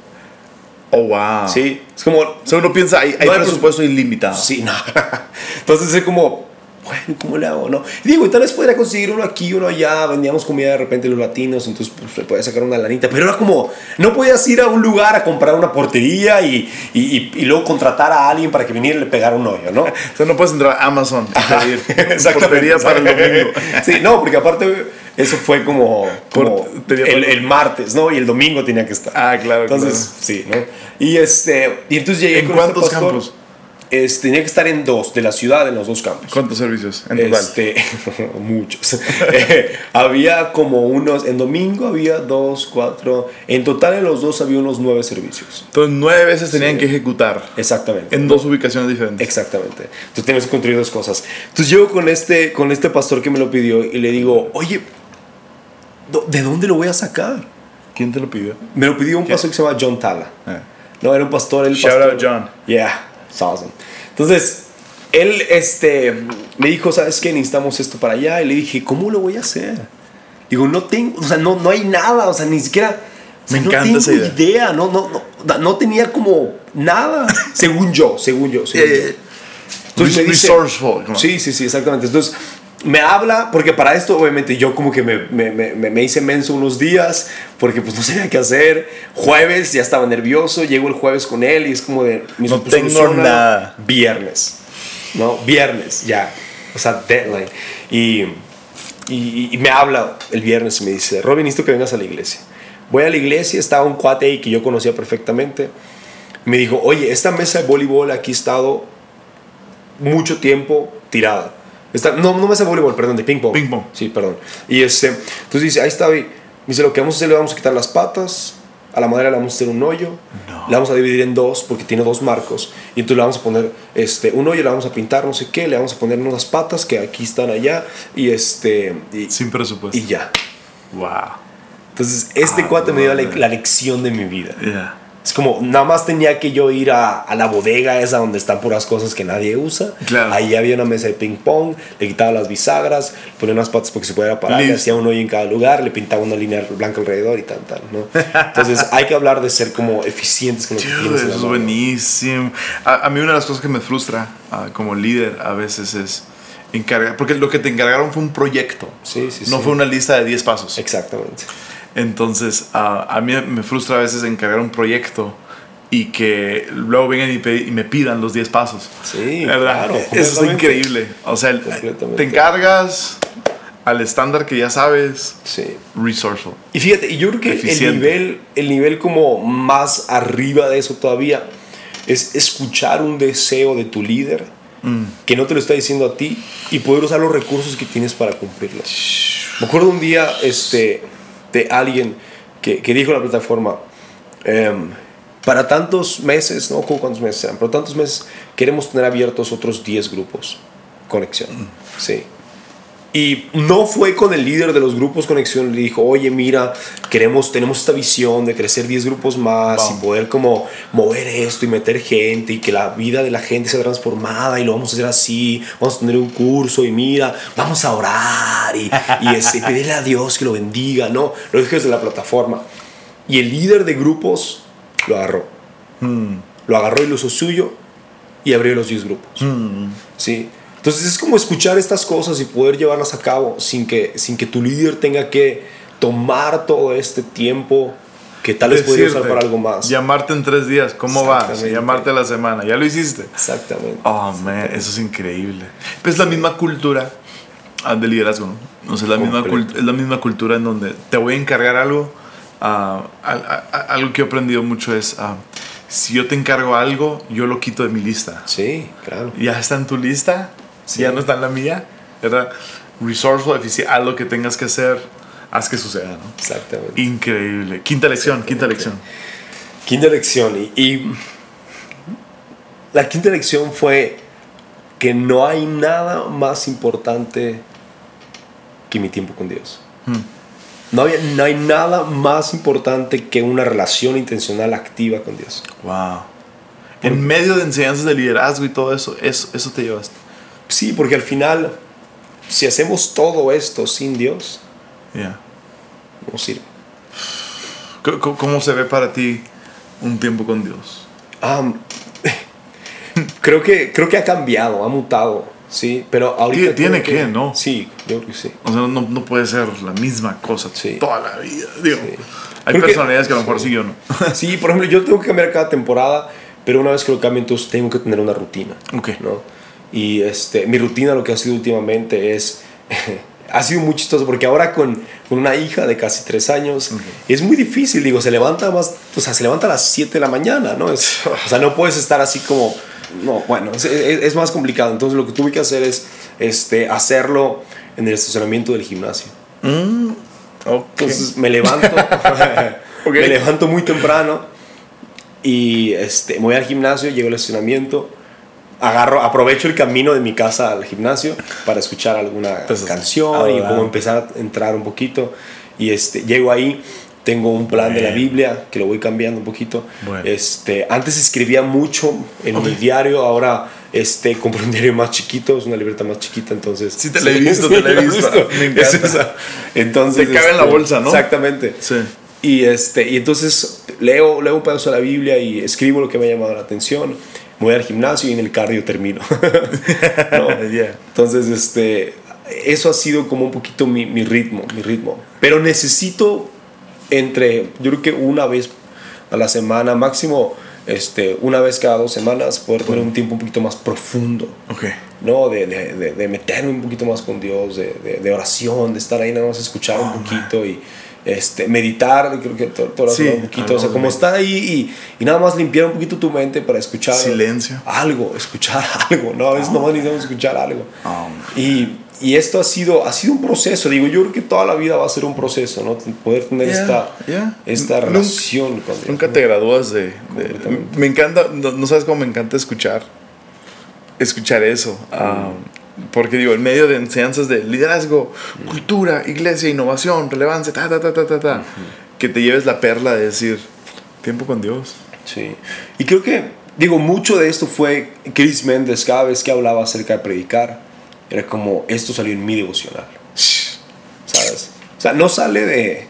Oh, wow. Sí, es como, O sea, uno piensa, hay, No hay presupuesto ilimitado. Sí, no. Entonces es como, bueno, ¿cómo le hago? No? Y digo, y tal vez podría conseguir uno aquí, uno allá, vendíamos comida de repente los latinos, entonces pues, se podía sacar una lanita, pero era como, no podías ir a un lugar a comprar una portería y, y, y- y luego contratar a alguien para que viniera y le pegara un hoyo, ¿no? O sea, no puedes entrar a Amazon y pedir portería para el domingo. Sí, no, porque aparte eso fue como, como Por- tenía el, el martes, ¿no? Y el domingo tenía que estar. Ah, claro, Entonces, sí, ¿no? Y, este, y entonces llegué ¿En con este cuántos pastor. campos? Es- tenía que estar en dos, de la ciudad, en los dos campos. ¿Cuántos servicios en total? Este, muchos. Eh, había como unos, en domingo había dos, cuatro, en total en los dos había unos nueve servicios. Entonces, nueve veces tenían Sí. que ejecutar Exactamente. en dos ubicaciones diferentes. Exactamente. Entonces teníamos que construir dos cosas. Entonces llego con este, con este pastor que me lo pidió y le digo, oye, ¿do- ¿de dónde lo voy a sacar? ¿Quién te lo pidió? Me lo pidió un pastor que se llama John Tala. Ah. No, era un pastor. El Shout pastor, out, John. Yeah, it's awesome. Entonces, él este, me dijo, ¿sabes qué? Necesitamos esto para allá. Y le dije, ¿cómo lo voy a hacer? Digo, no tengo, o sea, no, no hay nada, o sea, ni siquiera... Me no encanta tengo esa idea. idea, no, no, no, no tenía como nada, según yo, según yo. según yo. Eh, Entonces me dice- resourceful. Sí, sí, sí, exactamente. Entonces me habla, porque para esto obviamente yo como que me, me, me, me- hice menso unos días, porque pues no sabía qué hacer. Jueves ya estaba nervioso, llego el jueves con él y es como de... No tengo "Soluciónalo nada". Viernes, ¿no? Viernes, ya. O sea, deadline. Y, y, y me habla el viernes y me dice, Robin, necesito que vengas a la iglesia. Voy a la iglesia, estaba un cuate ahí que yo conocía perfectamente. Me dijo, oye, esta mesa de voleibol aquí ha estado mucho tiempo tirada. Está, no, no mesa de voleibol, perdón, de ping pong. Ping pong. Sí, perdón. Y este, entonces dice, ahí está, y me dice, lo que vamos a hacer, le vamos a quitar las patas, a la madera le vamos a hacer un hoyo, No. la vamos a dividir en dos porque tiene dos marcos, y entonces le vamos a poner este, un hoyo, le vamos a pintar no sé qué, le vamos a poner unas patas que aquí están allá, y este, y, Sin presupuesto. y ya. Wow. Entonces, este Ah, cuate me dio la, la lección de mi vida. Yeah. Es como, nada más tenía que yo ir a, a la bodega esa donde están puras cosas que nadie usa. Claro. Ahí había una mesa de ping pong, le quitaba las bisagras, ponía unas patas porque se pudiera parar, le Listo. hacía un hoyo en cada lugar, le pintaba una línea blanca alrededor y tal, tal, ¿no? Entonces hay que hablar de ser como eficientes con lo que tienes en eso es buenísimo. A, a mí una de las cosas que me frustra ah, como líder a veces es encargar, porque lo que te encargaron fue un proyecto, Sí, sí, no sí. fue una lista de 10 pasos. Exactamente. Entonces, ah, a mí me frustra a veces encargar un proyecto y que luego vengan y, me pidan los 10 pasos. Sí, ¿Verdad? claro, Eso es increíble. O sea, te encargas al estándar que ya sabes, Sí. resourceful. Y fíjate, yo creo que el nivel, el nivel como más arriba de eso todavía es escuchar un deseo de tu líder que no te lo está diciendo a ti y poder usar los recursos que tienes para cumplirlo. Me acuerdo un día este, de alguien que, que dijo en la plataforma, em, para tantos meses, no cuántos meses eran, pero tantos meses queremos tener abiertos otros 10 grupos. Conexión. Sí. Y no fue con el líder de los grupos Conexión, le dijo, oye, mira, queremos, tenemos esta visión de crecer 10 grupos más Wow. y poder como mover esto y meter gente y que la vida de la gente sea transformada y lo vamos a hacer así, vamos a tener un curso y mira, vamos a orar y, y este, pedirle a Dios que lo bendiga, ¿no? Lo dije desde la plataforma. Y el líder de grupos lo agarró. Lo agarró y lo hizo suyo y abrió los 10 grupos. ¿sí? Entonces es como escuchar estas cosas y poder llevarlas a cabo sin que, sin que tu líder tenga que tomar todo este tiempo que tal vez podría usar para algo más. Llamarte en tres días, ¿cómo vas? Llamarte a la semana, ¿ya lo hiciste? Exactamente. Oh, man, eso es increíble. Pues es la misma cultura ah, de liderazgo, ¿no? O sea, es la, misma es la misma cultura en donde te voy a encargar algo. ah, al- a- a- algo que he aprendido mucho es, ah, si yo te encargo algo, yo lo quito de mi lista. Sí, claro. Ya está en tu lista, Sí. ya no está en la mía, ¿verdad? Resourceful, eficiente, haz lo que tengas que hacer, haz que suceda, ¿no? Exactamente. Increíble. Quinta lección, quinta lección. Quinta lección. Y, y la quinta lección fue que no hay nada más importante que mi tiempo con Dios. No, había- no hay nada más importante que una relación intencional activa con Dios. Wow. En medio de enseñanzas de liderazgo y todo eso, eso, eso te llevaste. Sí, porque al final, si hacemos todo esto sin Dios, Yeah. no sirve. ¿Cómo- ¿Cómo, se ve para ti un tiempo con Dios? Am, creo, que, creo que ha cambiado, ha mutado, sí, pero ahorita... Tiene creo que, ¿no? Sí, yo creo que sí. O sea, no, no puede ser la misma cosa Sí. toda la vida. Digo, Sí. hay que- personalidades que, a lo mejor sí, yo no. Sí, por ejemplo, yo tengo que cambiar cada temporada, pero una vez que lo cambio, entonces tengo que tener una rutina. Ok. ¿no? Y este, mi rutina lo que ha sido últimamente es... ha sido muy chistoso porque ahora con, con una hija de casi tres años es muy difícil, digo, se levanta más, o sea, se levanta a las 7 de la mañana, ¿no? Es- o sea, no puedes estar así como, no, bueno, es, es- es más complicado. Entonces lo que tuve que hacer es este, hacerlo en el estacionamiento del gimnasio. Ok. Entonces me levanto, me levanto muy temprano y este, me voy al gimnasio, llego al estacionamiento, agarro, aprovecho el camino de mi casa al gimnasio para escuchar alguna Entonces, canción y como empezar a entrar un poquito y este, llego ahí. Tengo un plan de la. Biblia que lo voy cambiando un poquito. Bueno. Este, antes escribía mucho en Ok. mi diario, ahora Este, compré un diario más chiquito, es una libreta más chiquita, entonces. Sí, te la he visto, te la he visto. Me encanta. Es esa. Entonces. Te cabe en la este, bolsa, ¿no? Exactamente. Sí. Y, este, y entonces leo, leo un pedazo de la Biblia y escribo lo que me ha llamado la atención. Voy al gimnasio y en el cardio termino. ¿No? Yeah. Entonces, este, eso ha sido como un poquito mi, mi ritmo, mi ritmo. Pero necesito entre, yo creo que una vez a la semana, máximo este, una vez cada dos semanas, poder tener un tiempo un poquito más profundo. Ok. ¿no? De, de, de, de meterme un poquito más con Dios, de, de, de oración, de estar ahí nada más escuchar un poquito y este, meditar, creo que todo, todo Sí, un poquito, o sea, como estar ahí y, y nada más limpiar un poquito tu mente para escuchar Silencio. algo, escuchar algo, ¿no? A veces nomás necesitamos escuchar algo. Oh, Y, y esto ha sido, ha sido un proceso, digo, yo creo que toda la vida va a ser un proceso, ¿no? Poder tener Yeah, esta, yeah. esta Nunca- relación con Dios. Nunca te gradúas de, de- Me encanta, no, no sabes cómo me encanta escuchar. Escuchar eso. Ah, porque digo, en medio de enseñanzas de liderazgo, cultura, iglesia, innovación, relevancia, ta, ta, ta, ta, ta, ta, que te lleves la perla de decir, tiempo con Dios. Sí. Y creo que, digo, mucho de esto fue Chris Méndez, cada vez que hablaba acerca de predicar, era como, esto salió en mi devocional, ¿sabes? O sea, no sale de...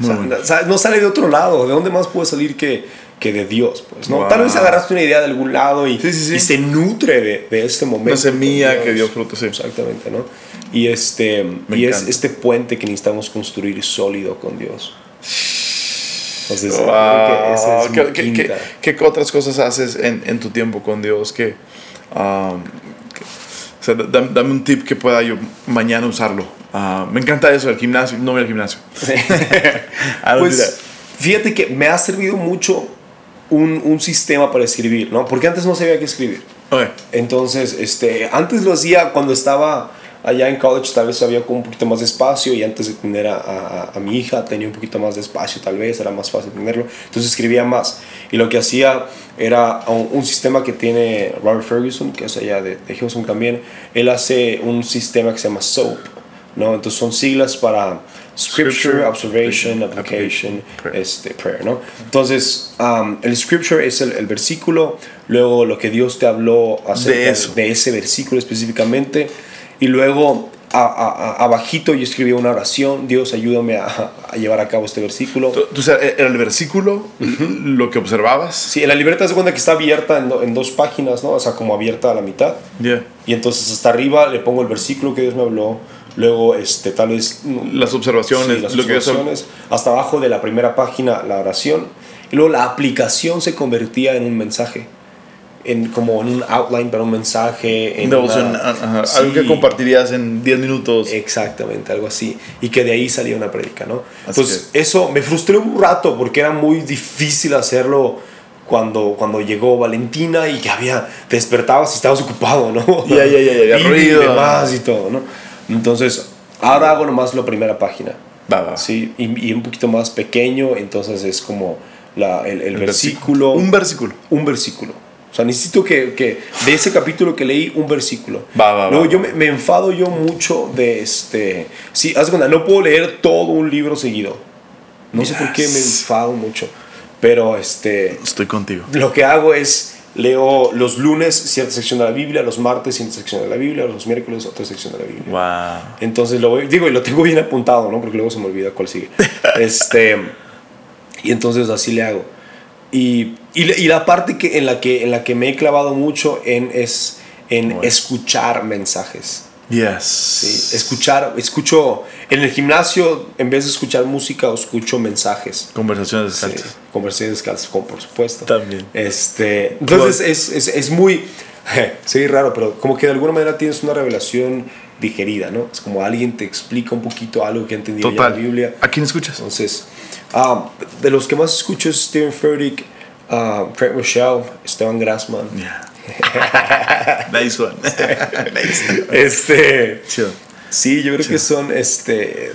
o sea, no sale de otro lado. ¿De dónde más puede salir que, que de Dios? Pues, ¿no? Wow. Tal vez agarraste una idea de algún lado y, Sí, sí, sí. y se nutre de, de este momento. Una semilla con que dio fruto, sí. Exactamente, ¿no? Y, este, Me y es este puente que necesitamos construir sólido con Dios. Entonces, Wow. que es ¿Qué, qué- qué- qué otras cosas haces en, en tu tiempo con Dios? Que, um, o sea, dame, dame un tip que pueda yo mañana usarlo. Ah, me encanta eso, el gimnasio. No voy al gimnasio. Do Pues fíjate que me ha servido mucho un, un sistema para escribir, ¿no? Porque antes no sabía qué escribir. Entonces, este, antes lo hacía cuando estaba allá en college, tal vez había como un poquito más de espacio y antes de tener a, a- a mi hija tenía un poquito más de espacio, tal vez era más fácil tenerlo. Entonces escribía más. Y lo que hacía era un, un sistema que tiene Robert Ferguson, que es allá de, de Houston también. Él hace un sistema que se llama SOAP, ¿no? Entonces son siglas para Scripture, Observation, Application, Prayer. este, prayer, ¿no? Entonces, um, el scripture es el, el versículo, luego lo que Dios te habló acerca De eso. de ese versículo específicamente, y luego abajito yo escribía una oración, Dios ayúdame a, a llevar a cabo este versículo. Tú- era el versículo, lo que observabas. Sí, en la libreta se cuenta que está abierta en, do- en dos páginas, ¿no? O sea, como abierta a la mitad. Yeah. Y entonces hasta arriba le pongo el versículo que Dios me habló, luego este, tal vez... Las observaciones, Sí, las lo que observaciones. Hasta abajo de la primera página la oración. Y luego la aplicación se convertía en un mensaje. En, como en un outline para un mensaje. En Devoción, una- ajá, Sí, algo que compartirías en 10 minutos. Exactamente, algo así. Y que de ahí salía una prédica, ¿no? Así Entonces, eso me frustró un rato porque era muy difícil hacerlo cuando, cuando llegó Valentina y que había, te despertabas y estabas ocupado, ¿no? Ya, ya, ya, ya, Y ruido. demás y todo, ¿no? Entonces, ahora hago nomás la primera página. Va, va. Sí, y, y un poquito más pequeño, entonces es como la, el, el El versículo. Un versículo. un versículo. O sea, necesito que, que de ese capítulo que leí, un versículo. Va, va, Luego va, yo me, me enfado yo mucho de este... Sí, haz cuenta, no puedo leer todo un libro seguido. No sé por qué me enfado mucho. Pero este... Estoy contigo. Lo que hago es leo los lunes cierta sección de la Biblia, los martes cierta sección de la Biblia, los miércoles otra sección de la Biblia. Wow. Entonces lo voy, digo, y lo tengo bien apuntado, ¿no? Porque luego se me olvida cuál sigue. este, y entonces así le hago. Y, y, y la parte que, en, la que, en la que me he clavado mucho en, es en Bueno. escuchar mensajes. Yes. ¿sí? Escuchar, escucho en el gimnasio, en vez de escuchar música, escucho mensajes. Conversaciones Sí, descalzas. conversaciones descalzas, por supuesto. También. Este, entonces es, es, es muy, sí, raro, pero como que de alguna manera tienes una revelación digerida, ¿no? Es como alguien te explica un poquito algo que ha entendido ya Total. la Biblia. ¿A quién escuchas? Entonces, ah, de los que más escucho es Stephen Furtick, ah, Craig Rochelle, Esteban Grassman. Yeah. nice one. nice. Este, Chill. sí, yo creo que son, este,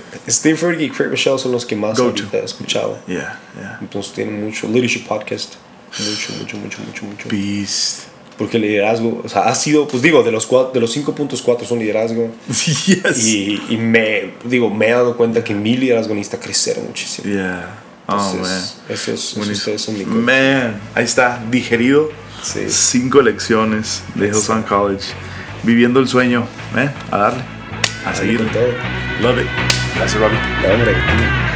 Furtick y Craig Rochelle son los que más ahorita he escuchado. Yeah, yeah. Entonces tienen mucho, Leadership Podcast, mucho, mucho, mucho, mucho, mucho. Beast. Porque el liderazgo, o sea, ha sido, pues digo, de los, cuatro, de los cinco puntos, cuatro son liderazgo. Yes. Y, y me, digo, me he dado cuenta que mi liderazgo necesita crecer muchísimo. Yeah. Oh, man. Entonces, esos, esos Buenísimo. ustedes son mi. Man, ahí está, digerido. Sí. Cinco lecciones de Hillsong College. Viviendo el sueño, ¿eh? A darle. A seguirle. Con todo. Love it. Gracias, Robbie.